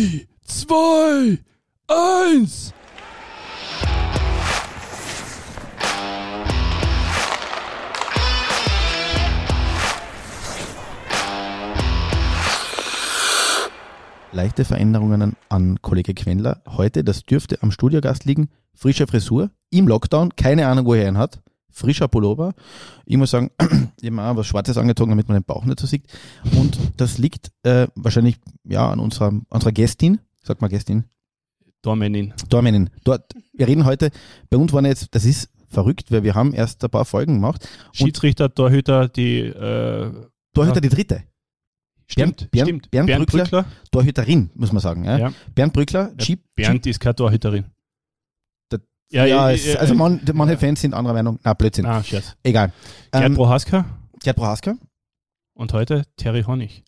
3, 2, 1. Leichte Veränderungen an Kollege Quendler. Heute, das dürfte am Studiogast liegen. Frische Frisur, im Lockdown, keine Ahnung, wo er ihn hat. Frischer Pullover. Ich muss sagen, ich habe auch was Schwarzes angezogen, damit man den Bauch nicht so sieht. Und das liegt äh, wahrscheinlich ja, an unserer, unserer Gästin. Sag mal Gästin. Dormenin. Dormenin. Dort, wir reden heute, bei uns waren jetzt, das ist verrückt, weil wir haben erst ein paar Folgen gemacht. Schiedsrichter, Torhüter, die äh, Torhüter die dritte. stimmt, Bernd- stimmt. Bernd Bernd Brückler. Brückler. Torhüterin, muss man sagen. Ja. Ja. Bernd Brückler, Chip, Bernd ist keine Torhüterin. Ja, ja, ja, es, ja, also man, manche Fans sind anderer Meinung. Na, Blödsinn. Ah, Scherz. Egal. Gerd Ähm, Prohaska Gerd Prohaska, und heute Terry Honig.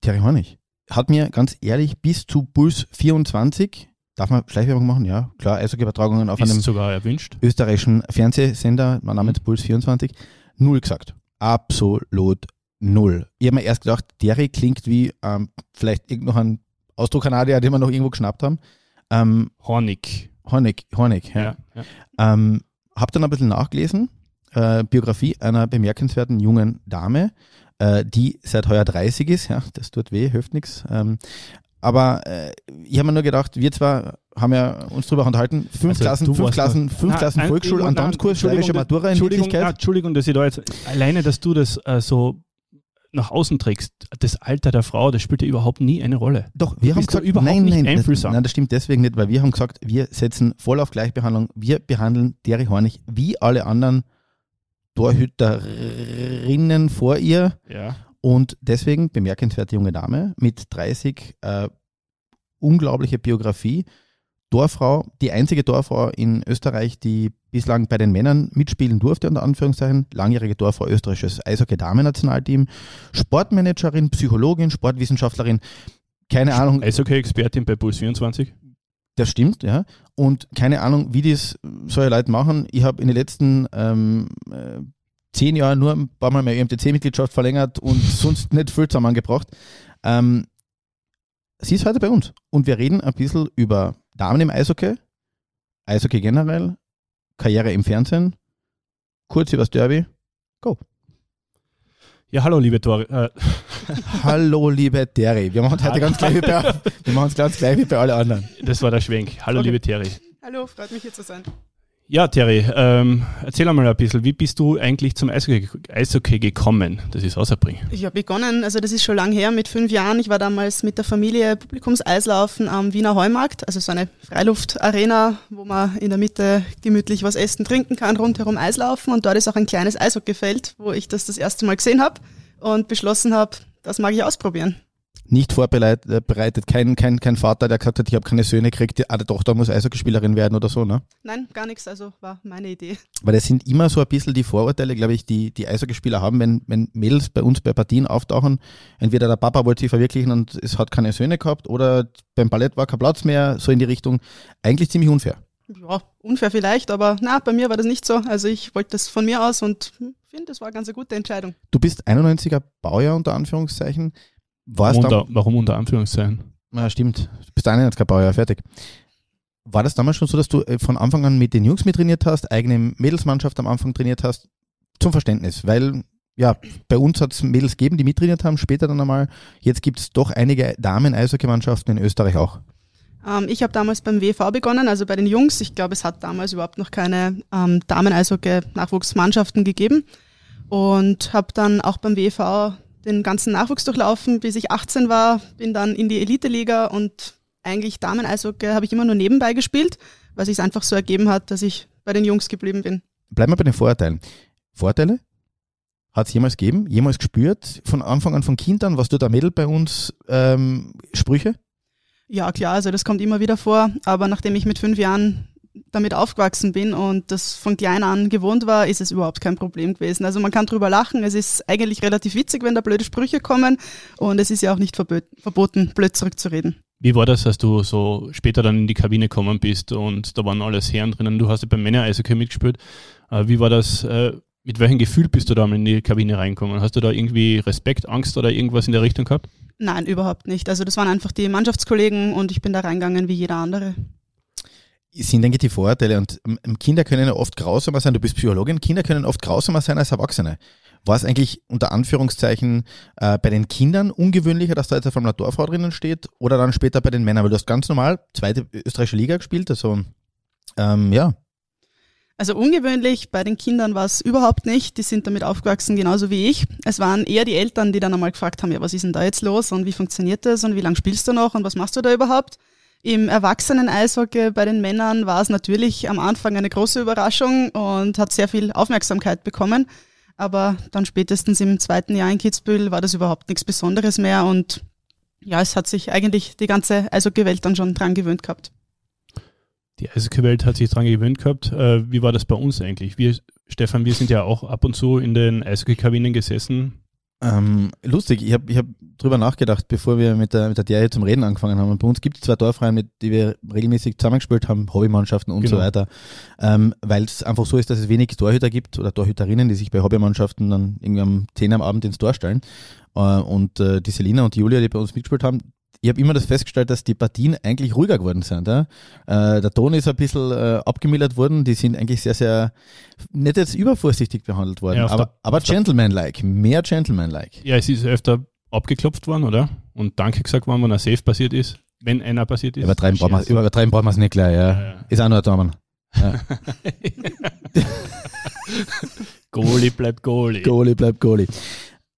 Terry Hornig, hat mir ganz ehrlich bis zu Puls 24, darf man Schleichwerbung machen? Ja, klar, Eishockey-Übertragungen auf Ist einem sogar erwünscht. österreichischen Fernsehsender, mein Name ist Puls 24, null gesagt. Absolut null. Ich habe mir erst gedacht, Terry klingt wie ähm, vielleicht irgend noch ein Ausdruckkanadier, den wir noch irgendwo geschnappt haben. Ähm, Honig. Hornig, Hornig, ja. Ja. ja. Ähm, hab dann ein bisschen nachgelesen, äh, Biografie einer bemerkenswerten jungen Dame, äh, die seit heuer 30 ist, ja, das tut weh, hilft nichts. Ähm, aber äh, ich habe mir nur gedacht, wir zwar haben ja uns darüber unterhalten, fünf Also, Klassen, fünf Klassen, noch- fünf Nein, Klassen Volksschul, Entschuldigung, steirische Matura in Entschuldigung, Wirklichkeit. ah, Entschuldigung, dass ich da jetzt alleine, dass du das äh, so nach außen trägst. Das Alter der Frau, das spielt ja überhaupt nie eine Rolle. Doch, wir haben gesagt, überhaupt nein, nicht nein, das, einfühlsam. nein, das stimmt deswegen nicht, weil wir haben gesagt, wir setzen voll auf Gleichbehandlung. Wir behandeln Derry Hornig wie alle anderen Torhüterinnen vor ihr. Ja. Und deswegen bemerkenswerte junge Dame mit 30, äh, unglaubliche Biografie. Torfrau, die einzige Torfrau in Österreich, die bislang bei den Männern mitspielen durfte, unter Anführungszeichen. Langjährige Torfrau österreichisches Eishockey-Damen-Nationalteam. Sportmanagerin, Psychologin, Sportwissenschaftlerin. Keine Ahnung, Eishockey-Expertin bei Puls 24. das stimmt, ja. Und keine Ahnung, wie das solche Leute machen. Ich habe in den letzten ähm, äh, zehn Jahren nur ein paar Mal meine EMTC-Mitgliedschaft verlängert und sonst nicht viel zusammengebracht. Ähm, sie ist heute bei uns und wir reden ein bisschen über Damen im Eishockey, Eishockey generell, Karriere im Fernsehen, kurz über das Derby. Ja, hallo, liebe Tor. Äh, Hallo, liebe Terry. Wir machen es heute ganz gleich wie bei, wir machen es ganz gleich wie bei allen anderen. das war der Schwenk. Hallo, Okay. liebe Terry. Hallo, freut mich hier zu sein. Ja, Terry, ähm, erzähl einmal ein bisschen, wie bist du eigentlich zum Eishockey, gekommen? Das ist außerbringen. Ich habe begonnen, also das ist schon lang her, mit fünf Jahren. Ich war damals mit der Familie Publikumseislaufen am Wiener Heumarkt, also so eine Freiluftarena, wo man in der Mitte gemütlich was essen, trinken kann, rundherum Eislaufen. Und dort ist auch ein kleines Eishockeyfeld, wo ich das das erste Mal gesehen habe und beschlossen habe, das mag ich ausprobieren. Nicht vorbereitet, bereitet. Kein, kein, kein Vater, der gesagt hat, ich habe keine Söhne gekriegt, die- eine Tochter muss Eishockeyspielerin werden oder so, ne? Nein, gar nichts, also war meine Idee. Weil das sind immer so ein bisschen die Vorurteile, glaube ich, die die Eishockeyspieler haben, wenn, wenn Mädels bei uns bei Partien auftauchen. Entweder der Papa wollte sich verwirklichen und es hat keine Söhne gehabt oder beim Ballett war kein Platz mehr, so in die Richtung. Eigentlich ziemlich unfair. Ja, unfair vielleicht, aber na, bei mir war das nicht so. Also ich wollte das von mir aus und hm, finde, das war eine ganz gute Entscheidung. Du bist 91er Baujahr unter Anführungszeichen. Warst Warum unter, warum unter Anführungszeichen? ja, stimmt, du bist 91er Baujahr, fertig. War das damals schon so, dass du äh, von Anfang an mit den Jungs mittrainiert hast, eigene Mädelsmannschaft am Anfang trainiert hast? Zum Verständnis, weil ja, bei uns hat es Mädels gegeben, die mittrainiert haben, später dann einmal. Jetzt gibt es doch einige Damen-Eishockeymannschaften in Österreich auch. Ähm, ich habe damals beim WV begonnen, also bei den Jungs. Ich glaube, es hat damals überhaupt noch keine ähm, Damen-Eishockey-Nachwuchsmannschaften gegeben. Und habe dann auch beim WV den ganzen Nachwuchs durchlaufen, bis ich 18 war, bin dann in die Elite-Liga und eigentlich Damen-Eishockey habe ich immer nur nebenbei gespielt, weil sich einfach so ergeben hat, dass ich bei den Jungs geblieben bin. Bleiben wir bei den Vorurteilen. Vorteile? Hat es jemals gegeben? Jemals gespürt? Von Anfang an, von Kind an, was du da Mädel bei uns ähm, Sprüche? Ja, klar, also das kommt immer wieder vor, aber nachdem ich mit fünf Jahren damit aufgewachsen bin und das von klein an gewohnt war, ist es überhaupt kein Problem gewesen. Also man kann drüber lachen, es ist eigentlich relativ witzig, wenn da blöde Sprüche kommen und es ist ja auch nicht verbot verboten, blöd zurückzureden. Wie war das, als du so später dann in die Kabine gekommen bist und da waren alles Herren drinnen? Du hast ja beim Männer-Eishockey mitgespielt. Äh, Wie war das? äh, Mit welchem Gefühl bist du da in die Kabine reingekommen? Hast du da irgendwie Respekt, Angst oder irgendwas in der Richtung gehabt? Nein, überhaupt nicht. Also das waren einfach die Mannschaftskollegen und ich bin da reingegangen wie jeder andere. Sind, denke ich, die Vorurteile und Kinder können ja oft grausamer sein. Du bist Psychologin. Kinder können oft grausamer sein als Erwachsene. War es eigentlich unter Anführungszeichen äh, bei den Kindern ungewöhnlicher, dass da jetzt eine Formel Torfrau drinnen steht oder dann später bei den Männern? Weil du hast ganz normal zweite österreichische Liga gespielt, also ähm, ja. Also ungewöhnlich bei den Kindern war es überhaupt nicht. Die sind damit aufgewachsen, genauso wie ich. Es waren eher die Eltern, die dann einmal gefragt haben, ja, was ist denn da jetzt los und wie funktioniert das und wie lange spielst du noch und was machst du da überhaupt? Im Erwachsenen-Eishockey bei den Männern war es natürlich am Anfang eine große Überraschung und hat sehr viel Aufmerksamkeit bekommen. Aber dann spätestens im zweiten Jahr in Kitzbühel war das überhaupt nichts Besonderes mehr und ja, es hat sich eigentlich die ganze Eishockey-Welt dann schon dran gewöhnt gehabt die Eishockey-Welt hat sich daran gewöhnt gehabt. Äh, wie war das bei uns eigentlich? Wir, Stefan, wir sind ja auch ab und zu in den Eishockey-Kabinen gesessen. Ähm, lustig, ich habe ich hab drüber nachgedacht, bevor wir mit der, mit der Diarie zum Reden angefangen haben. Und bei uns gibt es zwei Dorfreihen, mit die wir regelmäßig zusammengespielt haben, Hobbymannschaften und genau. so weiter. Ähm, Weil es einfach so ist, dass es wenig Torhüter gibt oder Torhüterinnen, die sich bei Hobbymannschaften dann irgendwie am 10 am Abend ins Tor stellen. Äh, und äh, die Selina und die Julia, die bei uns mitgespielt haben, ich habe immer das festgestellt, dass die Partien eigentlich ruhiger geworden sind. Ja? Äh, der Ton ist ein bisschen äh, abgemildert worden, die sind eigentlich sehr, sehr, nicht jetzt übervorsichtig behandelt worden, ja, aber, aber gentleman-like, mehr gentleman-like. Ja, es ist öfter abgeklopft worden, oder? Und Danke gesagt worden, wenn ein Safe passiert ist, wenn einer passiert ist. Übertreiben brauchen wir es nicht gleich, ja. ja. Ist auch nur ein Daumen. Ja. Goalie bleibt Goalie. Goalie bleibt Goalie.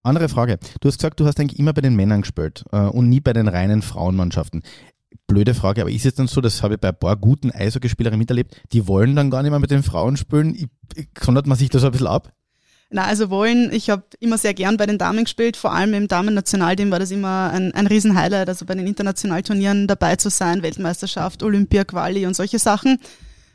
Andere Frage. Du hast gesagt, du hast eigentlich immer bei den Männern gespielt äh, und nie bei den reinen Frauenmannschaften. Blöde Frage, aber ist es dann so, das habe ich bei ein paar guten Eishockeyspielerinnen miterlebt, die wollen dann gar nicht mehr mit den Frauen spielen? Sondert man sich das ein bisschen ab? Na, also wollen, ich habe immer sehr gern bei den Damen gespielt, vor allem im Damen-Nationalteam war das immer ein, ein Riesenhighlight, also bei den Internationalturnieren dabei zu sein, Weltmeisterschaft, Olympia, Quali und solche Sachen.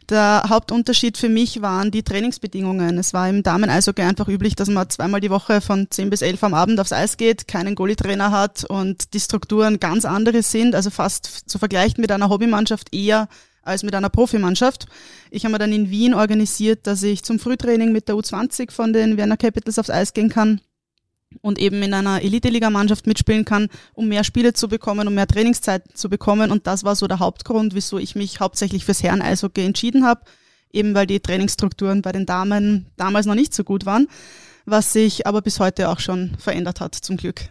Der Hauptunterschied für mich waren die Trainingsbedingungen. Es war im Damen-Eishockey einfach üblich, dass man zweimal die Woche von 10 bis 11 am Abend aufs Eis geht, keinen Goalie-Trainer hat und die Strukturen ganz andere sind, also fast zu vergleichen mit einer Hobbymannschaft eher als mit einer Profimannschaft. Ich habe mir dann in Wien organisiert, dass ich zum Frühtraining mit der U20 von den Werner Capitals aufs Eis gehen kann und eben in einer Elite-Liga-Mannschaft mitspielen kann, um mehr Spiele zu bekommen, um mehr Trainingszeit zu bekommen. Und das war so der Hauptgrund, wieso ich mich hauptsächlich fürs Herren-Eishockey entschieden habe, eben weil die Trainingsstrukturen bei den Damen damals noch nicht so gut waren, was sich aber bis heute auch schon verändert hat, zum Glück.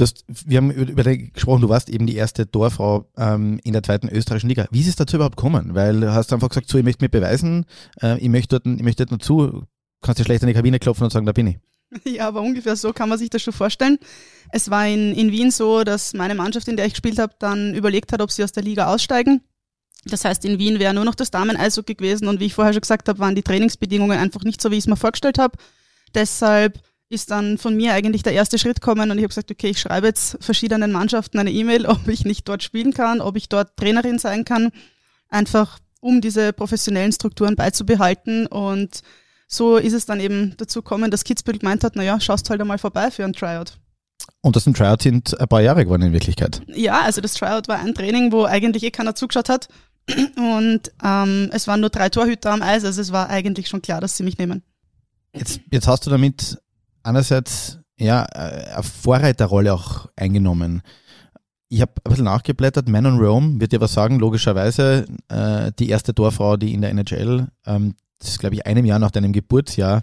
Hast, wir haben über dich gesprochen, du warst eben die erste Torfrau ähm, in der zweiten österreichischen Liga. Wie ist es dazu überhaupt gekommen? Weil du hast einfach gesagt, so, ich möchte mir beweisen, äh, ich möchte dort, ich möchte dort noch zu, kannst du schlecht in die Kabine klopfen und sagen, da bin ich. Ja, aber ungefähr so kann man sich das schon vorstellen. Es war in, in Wien so, dass meine Mannschaft, in der ich gespielt habe, dann überlegt hat, ob sie aus der Liga aussteigen. Das heißt, in Wien wäre nur noch das Damen-Eishockey gewesen und wie ich vorher schon gesagt habe, waren die Trainingsbedingungen einfach nicht so, wie ich es mir vorgestellt habe. Deshalb ist dann von mir eigentlich der erste Schritt gekommen und ich habe gesagt, okay, ich schreibe jetzt verschiedenen Mannschaften eine E-Mail, ob ich nicht dort spielen kann, ob ich dort Trainerin sein kann, einfach um diese professionellen Strukturen beizubehalten und so ist es dann eben dazu gekommen, dass Kitzbühel gemeint hat, naja, schaust halt einmal vorbei für ein Tryout. Und das ein Tryout sind ein paar Jahre geworden in Wirklichkeit. Ja, also das Tryout war ein Training, wo eigentlich eh keiner zugeschaut hat. Und ähm, es waren nur drei Torhüter am Eis, also es war eigentlich schon klar, dass sie mich nehmen. Jetzt, jetzt hast du damit einerseits ja, eine Vorreiterrolle auch eingenommen. Ich habe ein bisschen nachgeblättert. Man on Rome wird dir was sagen, logischerweise. Äh, die erste Torfrau, die in der NHL ähm, glaube ich einem Jahr nach deinem Geburtsjahr,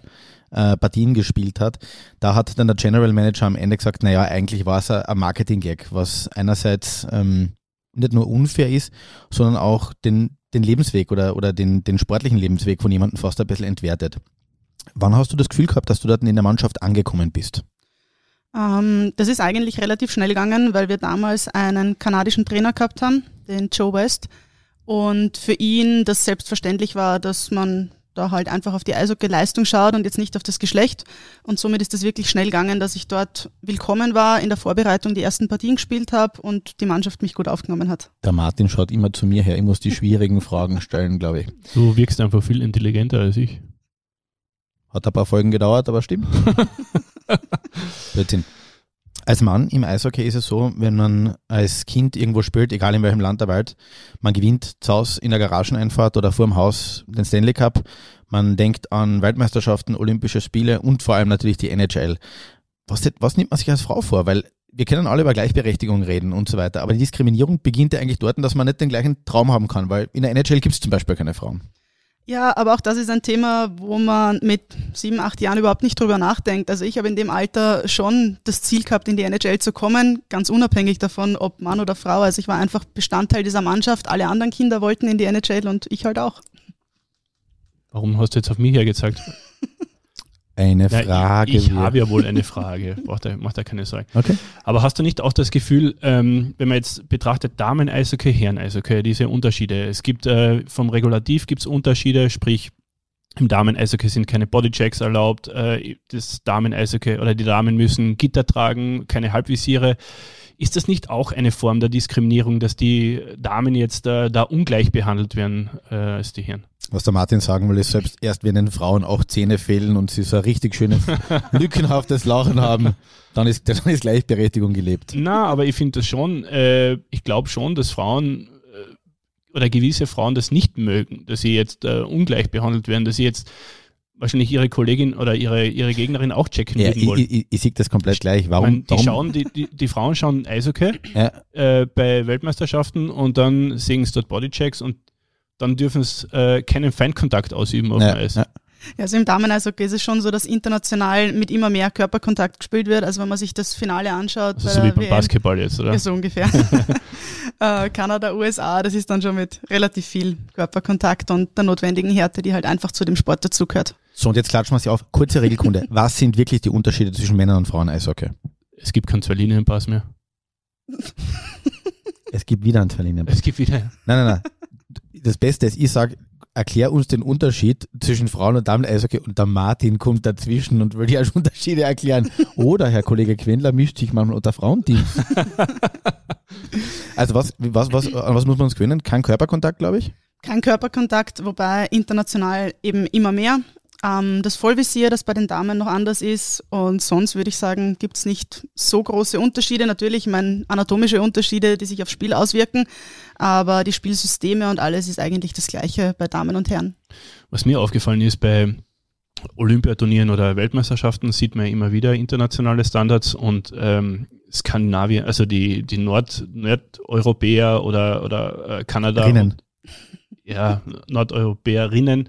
äh, Partien gespielt hat. Da hat dann der General Manager am Ende gesagt, naja, eigentlich war es ein Marketing-Gag, was einerseits ähm, nicht nur unfair ist, sondern auch den, den Lebensweg oder, oder den, den sportlichen Lebensweg von jemandem fast ein bisschen entwertet. Wann hast du das Gefühl gehabt, dass du dort in der Mannschaft angekommen bist? Ähm, das ist eigentlich relativ schnell gegangen, weil wir damals einen kanadischen Trainer gehabt haben, den Joe West. Und für ihn das selbstverständlich war, dass man da halt einfach auf die Eishockey-Leistung schaut und jetzt nicht auf das Geschlecht. Und somit ist es wirklich schnell gegangen, dass ich dort willkommen war, in der Vorbereitung die ersten Partien gespielt habe und die Mannschaft mich gut aufgenommen hat. Der Martin schaut immer zu mir her. Ich muss die schwierigen Fragen stellen, glaube ich. Du wirkst einfach viel intelligenter als ich. Hat ein paar Folgen gedauert, aber stimmt. Blödsinn. Als Mann im Eishockey ist es so, wenn man als Kind irgendwo spielt, egal in welchem Land der Welt, man gewinnt zu Hause in der Garageneinfahrt oder vor dem Haus den Stanley Cup, man denkt an Weltmeisterschaften, Olympische Spiele und vor allem natürlich die NHL. Was, was nimmt man sich als Frau vor? Weil wir können alle über Gleichberechtigung reden und so weiter, aber die Diskriminierung beginnt ja eigentlich dort, dass man nicht den gleichen Traum haben kann, weil in der NHL gibt es zum Beispiel keine Frauen. Ja, aber auch das ist ein Thema, wo man mit sieben, acht Jahren überhaupt nicht drüber nachdenkt. Also ich habe in dem Alter schon das Ziel gehabt, in die NHL zu kommen, ganz unabhängig davon, ob Mann oder Frau. Also ich war einfach Bestandteil dieser Mannschaft. Alle anderen Kinder wollten in die NHL und ich halt auch. Warum hast du jetzt auf mich hergezeigt? Eine Frage. Ja, ich, ich habe ja wohl eine Frage. Macht da, macht da keine Sorgen. Okay. Aber hast du nicht auch das Gefühl, ähm, wenn man jetzt betrachtet Damen-Eishockey, Herren-Eishockey, diese Unterschiede? Es gibt äh, vom Regulativ gibt es Unterschiede, sprich im Damen-Eishockey sind keine Bodychecks erlaubt, äh, das Damen-Eishockey oder die Damen müssen Gitter tragen, keine Halbvisiere. Ist das nicht auch eine Form der Diskriminierung, dass die Damen jetzt äh, da ungleich behandelt werden äh, als die Herren? Was der Martin sagen will, ist, selbst erst wenn den Frauen auch Zähne fehlen und sie so ein richtig schönes, lückenhaftes Lachen haben, dann ist, dann ist Gleichberechtigung gelebt. Na, aber ich finde das schon, äh, ich glaube schon, dass Frauen äh, oder gewisse Frauen das nicht mögen, dass sie jetzt äh, ungleich behandelt werden, dass sie jetzt wahrscheinlich ihre Kollegin oder ihre, ihre Gegnerin auch checken Ja, ich, wollen. ich, ich, ich sehe das komplett gleich. Ich Warum? meine, die, warum? schauen, die, die, die Frauen schauen Eishockey Ja, äh, bei Weltmeisterschaften und dann sehen sie dort Bodychecks und dann dürfen sie äh, keinen Feindkontakt ausüben auf ja, dem Eis. ja. Ja, also im Damen-Eishockey ist es schon so, dass international mit immer mehr Körperkontakt gespielt wird. Also wenn man sich das Finale anschaut, Also bei so wie beim WM, Basketball jetzt, oder? Ja, so ungefähr. äh, Kanada, USA, das ist dann schon mit relativ viel Körperkontakt und der notwendigen Härte, die halt einfach zu dem Sport dazugehört. So, und jetzt klatschen wir sie auf. Kurze Regelkunde. Was sind wirklich die Unterschiede zwischen Männern und Frauen Eishockey? Es gibt keinen Zwei-Linien-Pass mehr. Es gibt wieder einen Verlierer. Es gibt wieder. Nein, nein, nein. Das Beste ist, ich sage, erklär uns den Unterschied zwischen Frauen- und Damen-Eishockey und der Martin kommt dazwischen und will die halt Unterschiede erklären. Oder Herr Kollege Quendler mischt sich manchmal unter Frauenteams. also was, was, was, an was muss man uns gewöhnen? Kein Körperkontakt, glaube ich. Kein Körperkontakt, wobei international eben immer mehr. Ähm, das Vollvisier, das bei den Damen noch anders ist. Und sonst würde ich sagen, gibt es nicht so große Unterschiede. Natürlich, ich meine, anatomische Unterschiede, die sich aufs Spiel auswirken. Aber die Spielsysteme und alles ist eigentlich das Gleiche bei Damen und Herren. Was mir aufgefallen ist, bei Olympiaturnieren oder Weltmeisterschaften sieht man immer wieder internationale Standards und ähm, Skandinavien, also die, die Nord, Nordeuropäer oder, oder äh, Kanada. Rinnen. ja, Nordeuropäerinnen,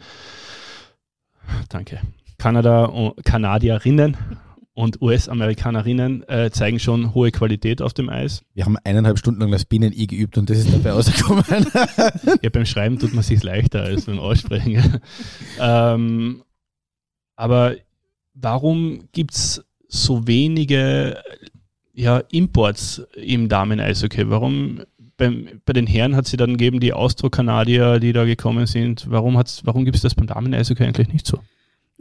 danke, Kanada Kanadierinnen und US-Amerikanerinnen äh, zeigen schon hohe Qualität auf dem Eis. Wir haben eineinhalb Stunden lang das Bienen-I geübt und das ist dabei rausgekommen. Ja, beim Schreiben tut man sich leichter als beim Aussprechen. ähm, aber warum gibt es so wenige ja, Imports im Damen-Eishockey? Warum beim, bei den Herren hat sie dann gegeben die Austro-Kanadier, die da gekommen sind. Warum, hat's, warum gibt es das beim Damen-Eishockey eigentlich nicht so?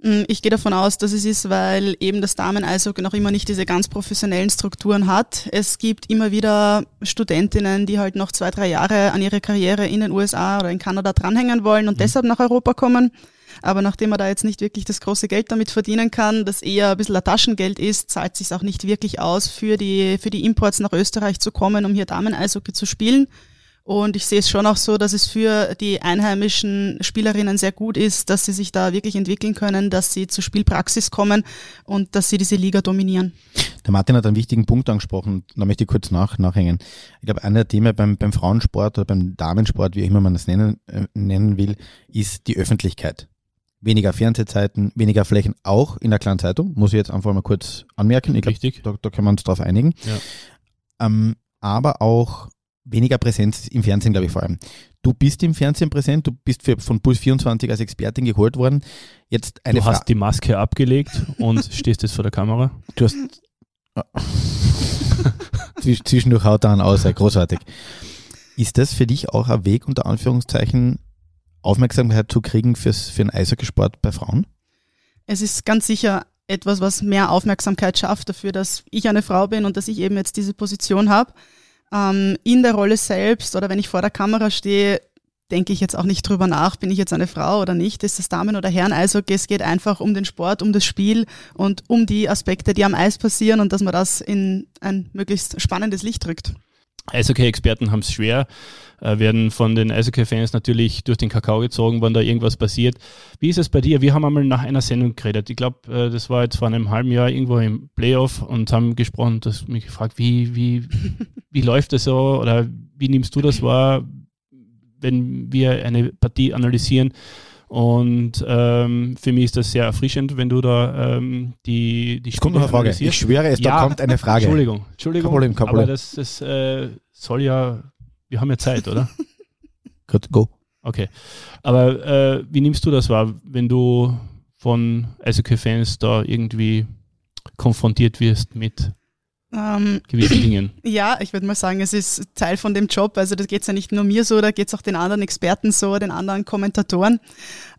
Mm, Ich gehe davon aus, dass es ist, weil eben das Damen-Eishockey noch immer nicht diese ganz professionellen Strukturen hat. Es gibt immer wieder Studentinnen, die halt noch zwei, drei Jahre an ihre Karriere in den USA oder in Kanada dranhängen wollen und deshalb nach Europa kommen. Aber nachdem man da jetzt nicht wirklich das große Geld damit verdienen kann, das eher ein bisschen ein Taschengeld ist, zahlt sich auch nicht wirklich aus, für die, für die Imports nach Österreich zu kommen, um hier Damen-Eishockey zu spielen. Und ich sehe es schon auch so, dass es für die einheimischen Spielerinnen sehr gut ist, dass sie sich da wirklich entwickeln können, dass sie zur Spielpraxis kommen und dass sie diese Liga dominieren. Der Martin hat einen wichtigen Punkt angesprochen, da möchte ich kurz nach, nachhängen. Ich glaube, einer der Themen beim, beim Frauensport oder beim Damensport, wie auch immer man das nennen, äh, nennen will, ist die Öffentlichkeit. Weniger Fernsehzeiten, weniger Flächen, auch in der kleinen Zeitung, muss ich jetzt einfach mal kurz anmerken. Ich Richtig. da, da können wir uns drauf einigen. Ja. Ähm, aber auch weniger Präsenz im Fernsehen, glaube ich vor allem. Du bist im Fernsehen präsent, du bist für, von Puls 24 als Expertin geholt worden. Jetzt eine du Frage. hast die Maske abgelegt und stehst jetzt vor der Kamera. Du hast Zwisch- zwischendurch haut er an aus, ey, großartig. Ist das für dich auch ein Weg, unter Anführungszeichen, Aufmerksamkeit zu kriegen fürs, für den Eishockeysport bei Frauen? Es ist ganz sicher etwas, was mehr Aufmerksamkeit schafft dafür, dass ich eine Frau bin und dass ich eben jetzt diese Position habe. Ähm, in der Rolle selbst oder wenn ich vor der Kamera stehe, denke ich jetzt auch nicht drüber nach, bin ich jetzt eine Frau oder nicht, ist das Damen- oder Herren-Eishockey. Es geht einfach um den Sport, um das Spiel und um die Aspekte, die am Eis passieren und dass man das in ein möglichst spannendes Licht drückt. Eishockey-Experten haben es schwer, äh, werden von den Eishockey-Fans natürlich durch den Kakao gezogen, wenn da irgendwas passiert. Wie ist es bei dir? Wir haben einmal nach einer Sendung geredet. Ich glaube, äh, das war jetzt vor einem halben Jahr irgendwo im Playoff und haben gesprochen und mich gefragt, wie, wie, wie läuft das so oder wie nimmst du das wahr, wenn wir eine Partie analysieren? Und ähm, für mich ist das sehr erfrischend, wenn du da ähm, die, die Es kommt noch eine Frage. Ich schwöre es, da kommt eine Frage. Entschuldigung, Entschuldigung. Kein Problem, kein Aber Problem. das, das äh, soll ja, wir haben ja Zeit, oder? Gut, go. Okay. Aber äh, wie nimmst du das wahr, wenn du von Eishockey-Fans da irgendwie konfrontiert wirst mit Ähm, gewissen Dingen? Ja, ich würde mal sagen, es ist Teil von dem Job. Also das geht ja nicht nur mir so, da geht es auch den anderen Experten so, den anderen Kommentatoren.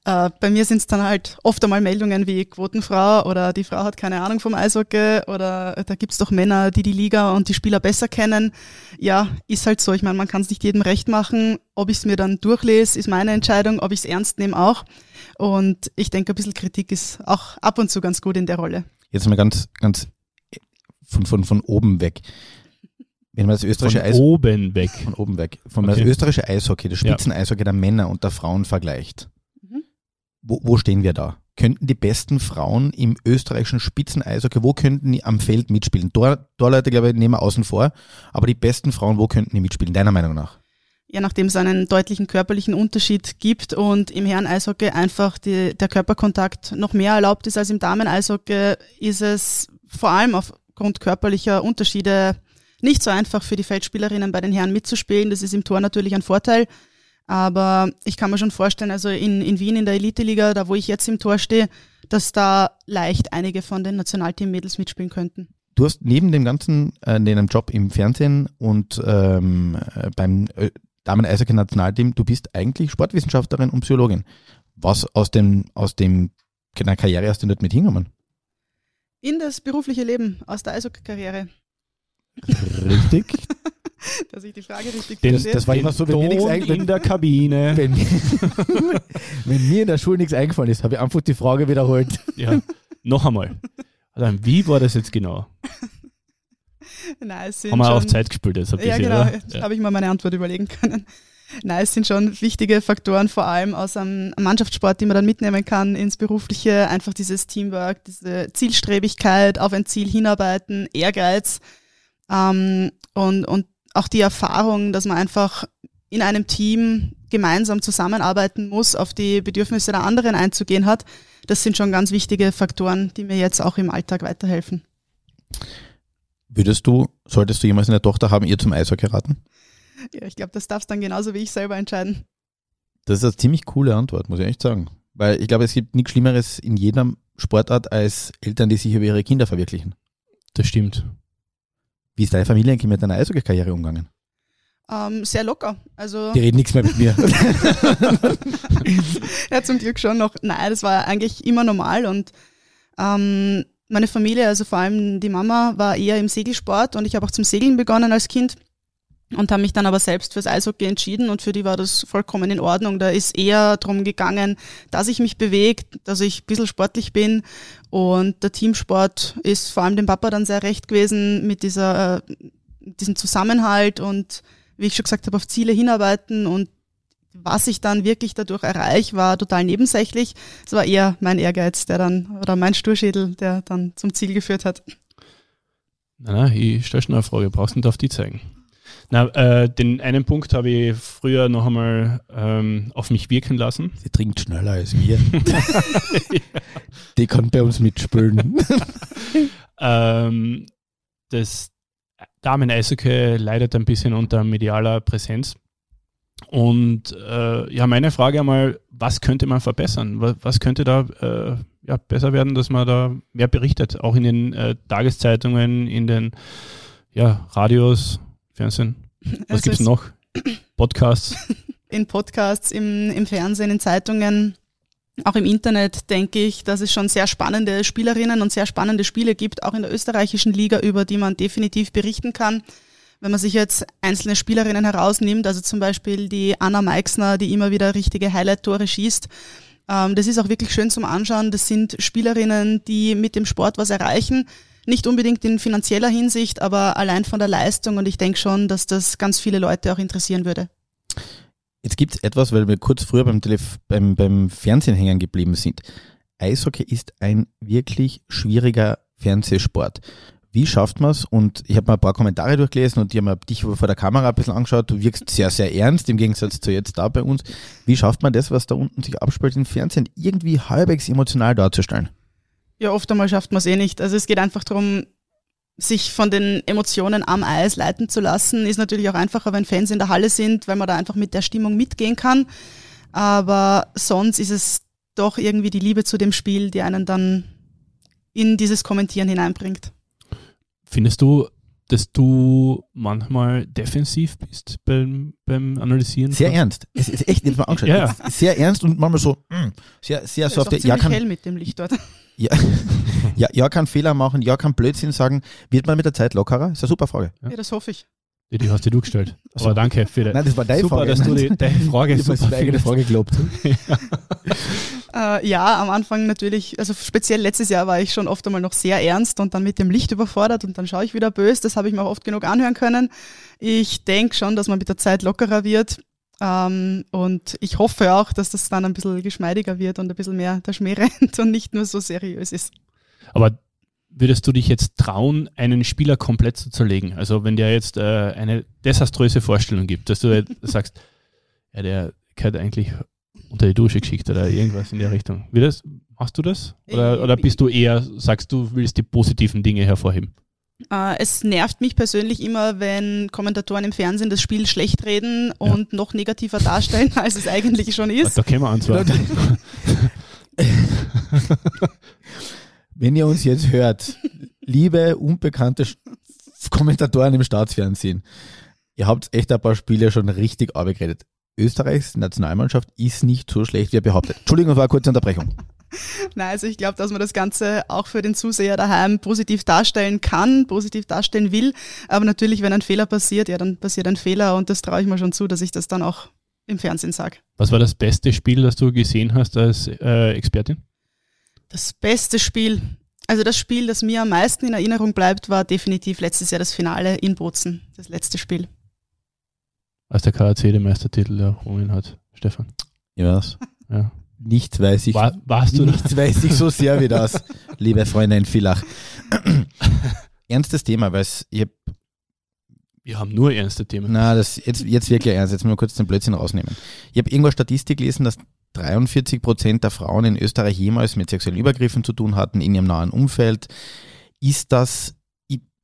Äh, bei mir sind es dann halt oft einmal Meldungen wie Quotenfrau oder die Frau hat keine Ahnung vom Eishockey oder da gibt es doch Männer, die die Liga und die Spieler besser kennen. Ja, ist halt so. Ich meine, man kann es nicht jedem recht machen. Ob ich es mir dann durchlese, ist meine Entscheidung. Ob ich es ernst nehme, auch. Und ich denke, ein bisschen Kritik ist auch ab und zu ganz gut in der Rolle. Jetzt mal ganz, ganz von, von, von oben weg. Wenn man das österreichische Von Eis oben weg. von oben weg, von Okay. das österreichische Eishockey, das Ja. Spitzeneishockey der Männer und der Frauen vergleicht, Mhm. wo, wo stehen wir da? Könnten die besten Frauen im österreichischen Spitzeneishockey, wo könnten die am Feld mitspielen? Tor, Torleute, glaube ich, nehmen wir außen vor, aber die besten Frauen, wo könnten die mitspielen, deiner Meinung nach? ja, nachdem es einen deutlichen körperlichen Unterschied gibt und im Herren-Eishockey einfach die, der Körperkontakt noch mehr erlaubt ist als im Damen-Eishockey, ist es vor allem aufgrund körperlicher Unterschiede nicht so einfach für die Feldspielerinnen bei den Herren mitzuspielen. Das ist im Tor natürlich ein Vorteil. Aber ich kann mir schon vorstellen, also in, in Wien in der Elite-Liga, da wo ich jetzt im Tor stehe, dass da leicht einige von den Nationalteam-Mädels mitspielen könnten. Du hast neben dem ganzen, äh, neben dem Job im Fernsehen und ähm, äh, beim äh, Damen-Eishockey-Nationalteam, du bist eigentlich Sportwissenschaftlerin und Psychologin. Was aus dem, aus dem, Karriere hast du nicht mit hingenommen? In das berufliche Leben aus der Eishockey-Karriere, Richtig. dass ich die Frage richtig Den- verstehe. das war immer so, wenn mir nichts Ton eingefallen in der Kabine. wenn, wenn mir in der Schule nichts eingefallen ist, habe ich einfach die Frage wiederholt. Ja, noch einmal. Dann, wie war das jetzt genau? Nein, es sind Haben wir schon, auf Zeit gespielt jetzt ein Ja, bisschen, genau. oder? Jetzt Ja. habe ich mal meine Antwort überlegen können. Nein, es sind schon wichtige Faktoren, vor allem aus einem Mannschaftssport, die man dann mitnehmen kann ins Berufliche. Einfach dieses Teamwork, diese Zielstrebigkeit, auf ein Ziel hinarbeiten, Ehrgeiz ähm, und, und auch die Erfahrung, dass man einfach in einem Team gemeinsam zusammenarbeiten muss, auf die Bedürfnisse der anderen einzugehen hat. Das sind schon ganz wichtige Faktoren, die mir jetzt auch im Alltag weiterhelfen. Würdest du, solltest du jemals eine Tochter haben, ihr zum Eishockey raten? Ja, ich glaube, das darfst dann genauso wie ich selber entscheiden. Das ist eine ziemlich coole Antwort, muss ich echt sagen. Weil ich glaube, es gibt nichts Schlimmeres in jeder Sportart als Eltern, die sich über ihre Kinder verwirklichen. Das stimmt. Wie ist deine Familie eigentlich mit deiner Eishockey-Karriere umgegangen? Ähm, sehr locker. Also Die reden nichts mehr mit mir. ja, zum Glück schon noch. Nein, das war eigentlich immer normal und ähm, meine Familie, also vor allem die Mama, war eher im Segelsport und ich habe auch zum Segeln begonnen als Kind und habe mich dann aber selbst fürs Eishockey entschieden und für die war das vollkommen in Ordnung. Da ist eher darum gegangen, dass ich mich bewege, dass ich ein bisschen sportlich bin und der Teamsport ist vor allem dem Papa dann sehr recht gewesen mit dieser, äh, diesem Zusammenhalt und wie ich schon gesagt habe, auf Ziele hinarbeiten und was ich dann wirklich dadurch erreiche, war total nebensächlich. Es war eher mein Ehrgeiz, der dann, oder mein Sturschädel, der dann zum Ziel geführt hat. Nein, nein, ich stelle schon eine Frage, brauchst du nicht auf die zeigen. Na, äh, den einen Punkt habe ich früher noch einmal ähm, auf mich wirken lassen. Sie trinkt schneller als wir. Die kann bei uns mitspielen. Ähm, das Damen-Eishockey leidet ein bisschen unter medialer Präsenz. Und äh, ja, meine Frage einmal, was könnte man verbessern? Was, was könnte da äh, ja, besser werden, dass man da mehr berichtet? Auch in den äh, Tageszeitungen, in den ja, Radios, Fernsehen. Was Es gibt es noch? Podcasts. In Podcasts, im, im Fernsehen, in Zeitungen, auch im Internet denke ich, dass es schon sehr spannende Spielerinnen und sehr spannende Spiele gibt, auch in der österreichischen Liga, über die man definitiv berichten kann. Wenn man sich jetzt einzelne Spielerinnen herausnimmt, also zum Beispiel die Anna Meixner, die immer wieder richtige Highlight-Tore schießt, ähm, das ist auch wirklich schön zum Anschauen. Das sind Spielerinnen, die mit dem Sport was erreichen. Nicht unbedingt in finanzieller Hinsicht, aber allein von der Leistung. Und ich denke schon, dass das ganz viele Leute auch interessieren würde. Jetzt gibt es etwas, weil wir kurz früher beim, Telef beim, beim Fernsehen hängen geblieben sind. Eishockey ist ein wirklich schwieriger Fernsehsport. Wie schafft man es? Und ich habe mal ein paar Kommentare durchgelesen und die haben dich vor der Kamera ein bisschen angeschaut. Du wirkst sehr, sehr ernst im Gegensatz zu jetzt da bei uns. Wie schafft man das, was da unten sich abspielt im Fernsehen, irgendwie halbwegs emotional darzustellen? Ja, oft einmal schafft man es eh nicht. Also es geht einfach darum, sich von den Emotionen am Eis leiten zu lassen. Ist natürlich auch einfacher, wenn Fans in der Halle sind, weil man da einfach mit der Stimmung mitgehen kann. Aber sonst ist es doch irgendwie die Liebe zu dem Spiel, die einen dann in dieses Kommentieren hineinbringt. Findest du, dass du manchmal defensiv bist beim, beim Analysieren? Sehr ernst. Es ist echt, jetzt mal angeschaut. Ja. Sehr ernst und manchmal so, mm, sehr, sehr so auf der, ja, kann, hell mit dem Licht dort. ja, ja, ja, kann Fehler machen, ja, kann Blödsinn sagen. Wird man mit der Zeit lockerer? Ist eine super Frage. Ja. Ja, das hoffe ich. Die, die hast dir du gestellt. so. Aber danke für Nein, das war deine super, Frage. dass du die, deine Frage ich habe super meine eigene. Frage gelobt. Äh, ja, am Anfang natürlich, also speziell letztes Jahr war ich schon oft einmal noch sehr ernst und dann mit dem Licht überfordert und dann schaue ich wieder böse. Das habe ich mir auch oft genug anhören können. Ich denke schon, dass man mit der Zeit lockerer wird. Ähm, und ich hoffe auch, dass das dann ein bisschen geschmeidiger wird und ein bisschen mehr der Schmäh rennt und nicht nur so seriös ist. Aber würdest du dich jetzt trauen, einen Spieler komplett zu zerlegen? Also wenn der jetzt äh, eine desaströse Vorstellung gibt, dass du sagst, ja, der gehört eigentlich unter die Dusche geschickt oder irgendwas in der Richtung. Wie das, machst du das? Oder, oder bist du eher, sagst du, willst die positiven Dinge hervorheben? Äh, es nervt mich persönlich immer, wenn Kommentatoren im Fernsehen das Spiel schlecht reden und noch negativer darstellen, als es eigentlich schon ist. Da können wir antworten. Wenn ihr uns jetzt hört, liebe unbekannte Kommentatoren im Staatsfernsehen, ihr habt echt ein paar Spiele schon richtig abgeredet. Österreichs Nationalmannschaft ist nicht so schlecht, wie er behauptet. Entschuldigung, das war eine kurze Unterbrechung. Nein, also ich glaube, dass man das Ganze auch für den Zuseher daheim positiv darstellen kann, positiv darstellen will. Aber natürlich, wenn ein Fehler passiert, ja, dann passiert ein Fehler und das traue ich mir schon zu, dass ich das dann auch im Fernsehen sage. Was war das beste Spiel, das du gesehen hast als äh, Expertin? Das beste Spiel, also das Spiel, das mir am meisten in Erinnerung bleibt, war definitiv letztes Jahr das Finale in Bozen, das letzte Spiel. Als der KAC den Meistertitel errungen hat, Stefan. Ja, was? Ja. Nichts weiß ich. War, warst du da? Nichts weiß ich so sehr wie das, liebe Freunde in Villach. Ernstes Thema, weil es, ich hab, Wir haben nur ernste Themen. na, das, jetzt, jetzt wirklich ernst, jetzt mal kurz den Blödsinn rausnehmen. Ich habe irgendwo eine Statistik gelesen, dass 43 Prozent der Frauen in Österreich jemals mit sexuellen Übergriffen zu tun hatten in ihrem nahen Umfeld. Ist das, ich-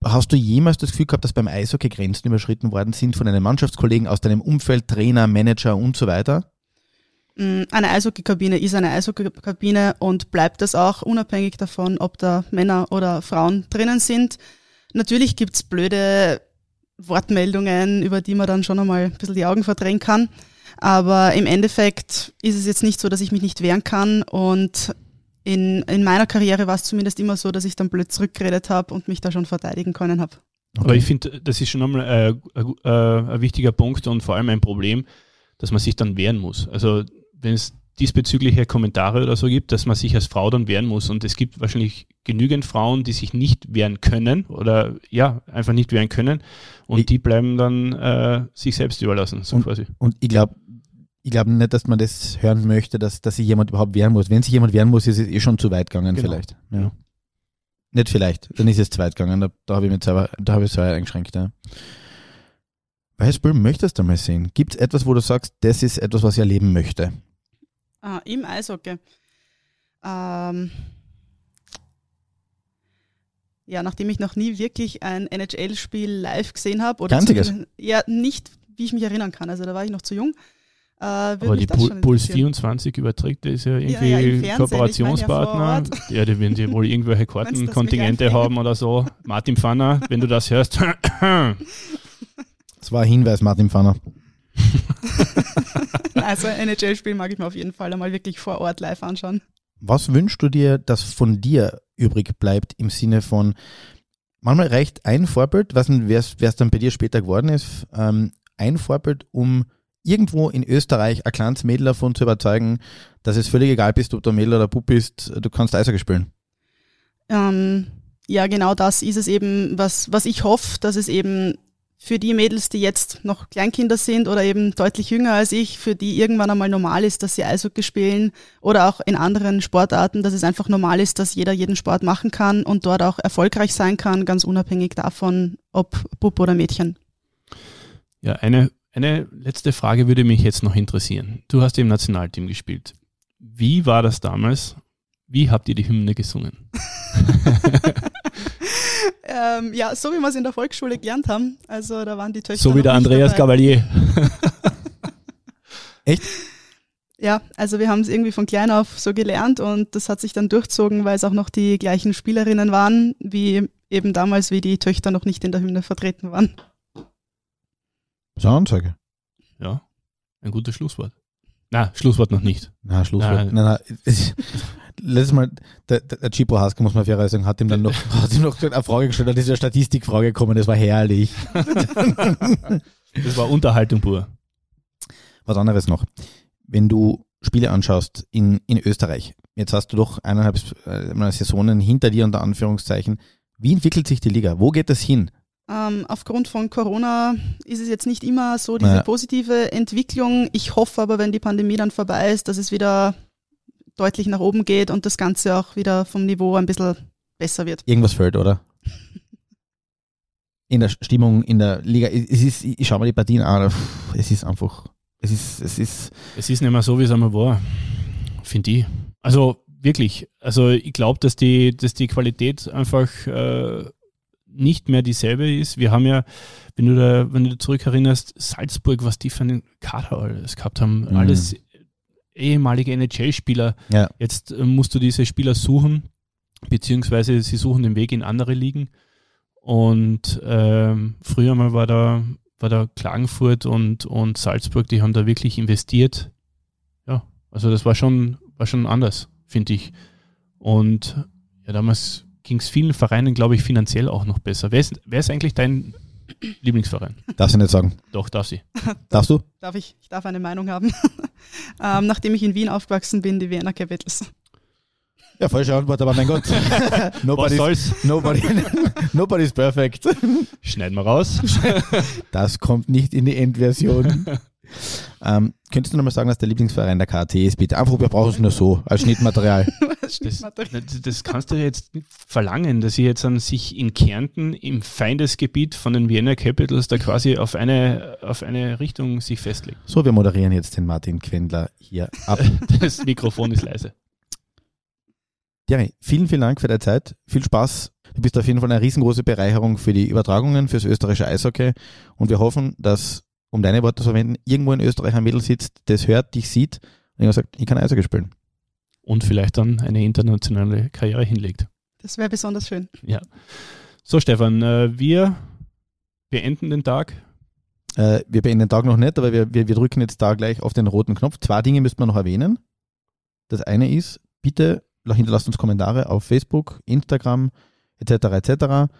hast du jemals das Gefühl gehabt, dass beim Eishockey Grenzen überschritten worden sind von deinen Mannschaftskollegen aus deinem Umfeld, Trainer, Manager und so weiter? Mm, Eine Eishockeykabine ist eine Eishockeykabine und bleibt das auch, unabhängig davon, ob da Männer oder Frauen drinnen sind. Natürlich gibt's blöde Wortmeldungen, über die man dann schon einmal ein bisschen die Augen verdrehen kann. Aber im Endeffekt ist es jetzt nicht so, dass ich mich nicht wehren kann. Und in, in meiner Karriere war es zumindest immer so, dass ich dann blöd zurückgeredet habe und mich da schon verteidigen können habe. Aber ich finde, das ist schon einmal äh, ein, äh, ein wichtiger Punkt und vor allem ein Problem, dass man sich dann wehren muss. Also wenn es diesbezügliche Kommentare oder so gibt, dass man sich als Frau dann wehren muss. Und es gibt wahrscheinlich genügend Frauen, die sich nicht wehren können oder ja, einfach nicht wehren können. Und Ich- die bleiben dann äh, sich selbst überlassen, so quasi. Und ich glaube ich glaube nicht, dass man das hören möchte, dass, dass sich jemand überhaupt wehren muss. Wenn sich jemand wehren muss, ist es eh schon zu weit gegangen, Genau. vielleicht. Ja. Nicht vielleicht, dann ist es zu weit gegangen. Da, da habe ich mich selber, da habe ich selber eingeschränkt. Ja. Welches Spiel möchtest du mal sehen? Gibt es etwas, wo du sagst, das ist etwas, was ich erleben möchte? Ah, Im Eishockey. Ähm, ja, nachdem ich noch nie wirklich ein NHL-Spiel live gesehen habe. oder Ganziges? Ja, nicht, wie ich mich erinnern kann. Also da war ich noch zu jung. Äh, Aber die Puls interessieren. 24 überträgt, das ist ja irgendwie ja, ja Kooperationspartner. vor Ja, die werden die wohl irgendwelche Kartenkontingente haben oder so. Martin Pfanner, wenn du das hörst. Das war ein Hinweis, Martin Pfanner. Also ein NHL-Spiel mag ich mir auf jeden Fall einmal wirklich vor Ort live anschauen. Was wünschst du dir, dass von dir übrig bleibt im Sinne von, manchmal reicht ein Vorbild, was es dann bei dir später geworden ist, ähm, ein Vorbild, um irgendwo in Österreich ein kleines Mädel davon zu überzeugen, dass es völlig egal bist, ob du ein Mädel oder Bub bist, du kannst Eishockey spielen. Ähm, ja, genau das ist es eben, was, was ich hoffe, dass es eben für die Mädels, die jetzt noch Kleinkinder sind oder eben deutlich jünger als ich, für die irgendwann einmal normal ist, dass sie Eishockey spielen oder auch in anderen Sportarten, dass es einfach normal ist, dass jeder jeden Sport machen kann und dort auch erfolgreich sein kann, ganz unabhängig davon, ob Bub oder Mädchen. Ja, eine, eine letzte Frage würde mich jetzt noch interessieren. Du hast im Nationalteam gespielt. Wie war das damals? Wie habt ihr die Hymne gesungen? ähm, ja, so wie wir es in der Volksschule gelernt haben. Also da waren die Töchter. So wie der Andreas Gavalier. Echt? Ja, also wir haben es irgendwie von klein auf so gelernt und das hat sich dann durchzogen, weil es auch noch die gleichen Spielerinnen waren, wie eben damals, wie die Töchter noch nicht in der Hymne vertreten waren. So eine Ansage. Ja, ein gutes Schlusswort. Na, Schlusswort noch nicht. Na, Schlusswort. Nein, nein, letztes Mal, der, der Chipo Haska, muss man fairerweise sagen, hat ihm dann noch, hat ihm noch eine Frage gestellt, da ist eine Statistikfrage gekommen, das war herrlich. das war Unterhaltung pur. Was anderes noch. Wenn du Spiele anschaust in, in Österreich, jetzt hast du doch eineinhalb äh, Saisonen hinter dir unter Anführungszeichen. Wie entwickelt sich die Liga? Wo geht das hin? Ähm, aufgrund von Corona ist es jetzt nicht immer so diese naja. positive Entwicklung. Ich hoffe aber, wenn die Pandemie dann vorbei ist, dass es wieder deutlich nach oben geht und das Ganze auch wieder vom Niveau ein bisschen besser wird. Irgendwas fällt, oder? in der Stimmung, in der Liga. Es ist, ich schaue mal die Partien an, es ist einfach, es ist, es ist. Es ist nicht mehr so, wie es einmal war, finde ich. Also wirklich, also ich glaube, dass die, dass die Qualität einfach äh, nicht mehr dieselbe ist. Wir haben ja, wenn du da, wenn du zurückerinnerst, Salzburg, was die für einen Kader alles gehabt haben, mhm. alles ehemalige NHL-Spieler. Ja. Jetzt äh, musst du diese Spieler suchen, beziehungsweise sie suchen den Weg in andere Ligen. Und ähm, früher mal war da, war da Klagenfurt und, und Salzburg, die haben da wirklich investiert. Ja, also das war schon, war schon anders, finde ich. Und ja, damals ging es vielen Vereinen, glaube ich, finanziell auch noch besser. Wer ist, wer ist eigentlich dein Lieblingsverein? Darf sie nicht sagen. Doch, darf sie. Darfst du? Darf ich? Ich darf eine Meinung haben. ähm, nachdem ich in Wien aufgewachsen bin, die Vienna Capitals. Ja, falsche Antwort, aber mein Gott. nobody's? Nobody, nobody's perfect. Schneiden wir raus. Das kommt nicht in die Endversion. Ähm, könntest du nochmal sagen, dass der Lieblingsverein der KT ist, bitte? Einfach, wir brauchen es nur so, als Schnittmaterial. das, das, kannst du jetzt nicht verlangen, dass sie jetzt an sich in Kärnten im Feindesgebiet von den Vienna Capitals da quasi auf eine, auf eine Richtung sich festlegt. So, wir moderieren jetzt den Martin Quendler hier ab. das Mikrofon ist leise. Jerry, vielen, vielen Dank für deine Zeit. Viel Spaß. Du bist auf jeden Fall eine riesengroße Bereicherung für die Übertragungen, fürs österreichische Eishockey. Und wir hoffen, dass um deine Worte zu verwenden, irgendwo in Österreich ein Mädel sitzt, das hört, dich sieht und ich sagt, ich kann Eishockey spielen. Und vielleicht dann eine internationale Karriere hinlegt. Das wäre besonders schön. Ja. So, Stefan, äh, wir beenden den Tag. Äh, wir beenden den Tag noch nicht, aber wir, wir, wir drücken jetzt da gleich auf den roten Knopf. Zwei Dinge müssten wir noch erwähnen. Das eine ist, bitte hinterlasst uns Kommentare auf Facebook, Instagram etc. etc.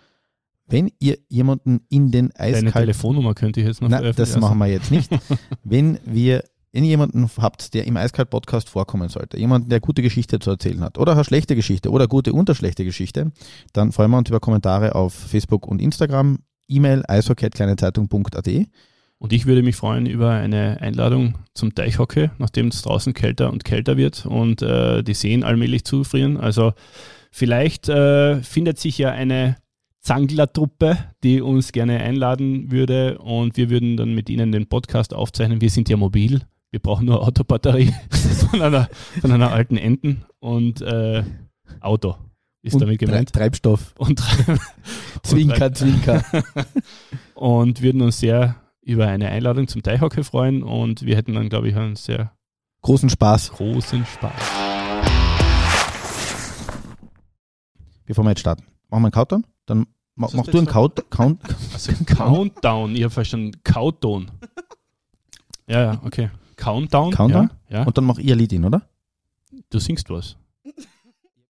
Wenn ihr jemanden in den eiskalt... Deine Telefonnummer könnt ihr jetzt noch Nein, das machen wir jetzt nicht. wenn wir wenn ihr jemanden habt, der im Eiskalt-Podcast vorkommen sollte, jemanden, der gute Geschichte zu erzählen hat oder eine schlechte Geschichte oder gute unterschlechte Geschichte, dann freuen wir uns über Kommentare auf Facebook und Instagram, E-Mail eishockey.kleinezeitung.at. Und ich würde mich freuen über eine Einladung zum Teichhockey, nachdem es draußen kälter und kälter wird und äh, die Seen allmählich zufrieren. Also vielleicht äh, findet sich ja eine Zangler-Truppe, die uns gerne einladen würde und wir würden dann mit ihnen den Podcast aufzeichnen. Wir sind ja mobil. Wir brauchen nur Autobatterie von, einer, von einer alten Enten und äh, Auto ist und damit gemeint. Treibstoff. Und Treib Zwinker, Zwinker. und würden uns sehr über eine Einladung zum Teichhockey freuen und wir hätten dann, glaube ich, einen sehr großen Spaß. Großen Spaß. Bevor wir jetzt starten, machen wir einen Countdown? Dann mach, mach du einen Count, Count, also Countdown. Ich habe verstanden, Countdown. Ja, ja, okay. Countdown. Countdown? Ja, ja. Und dann mach ihr Lied in, oder? Du singst was.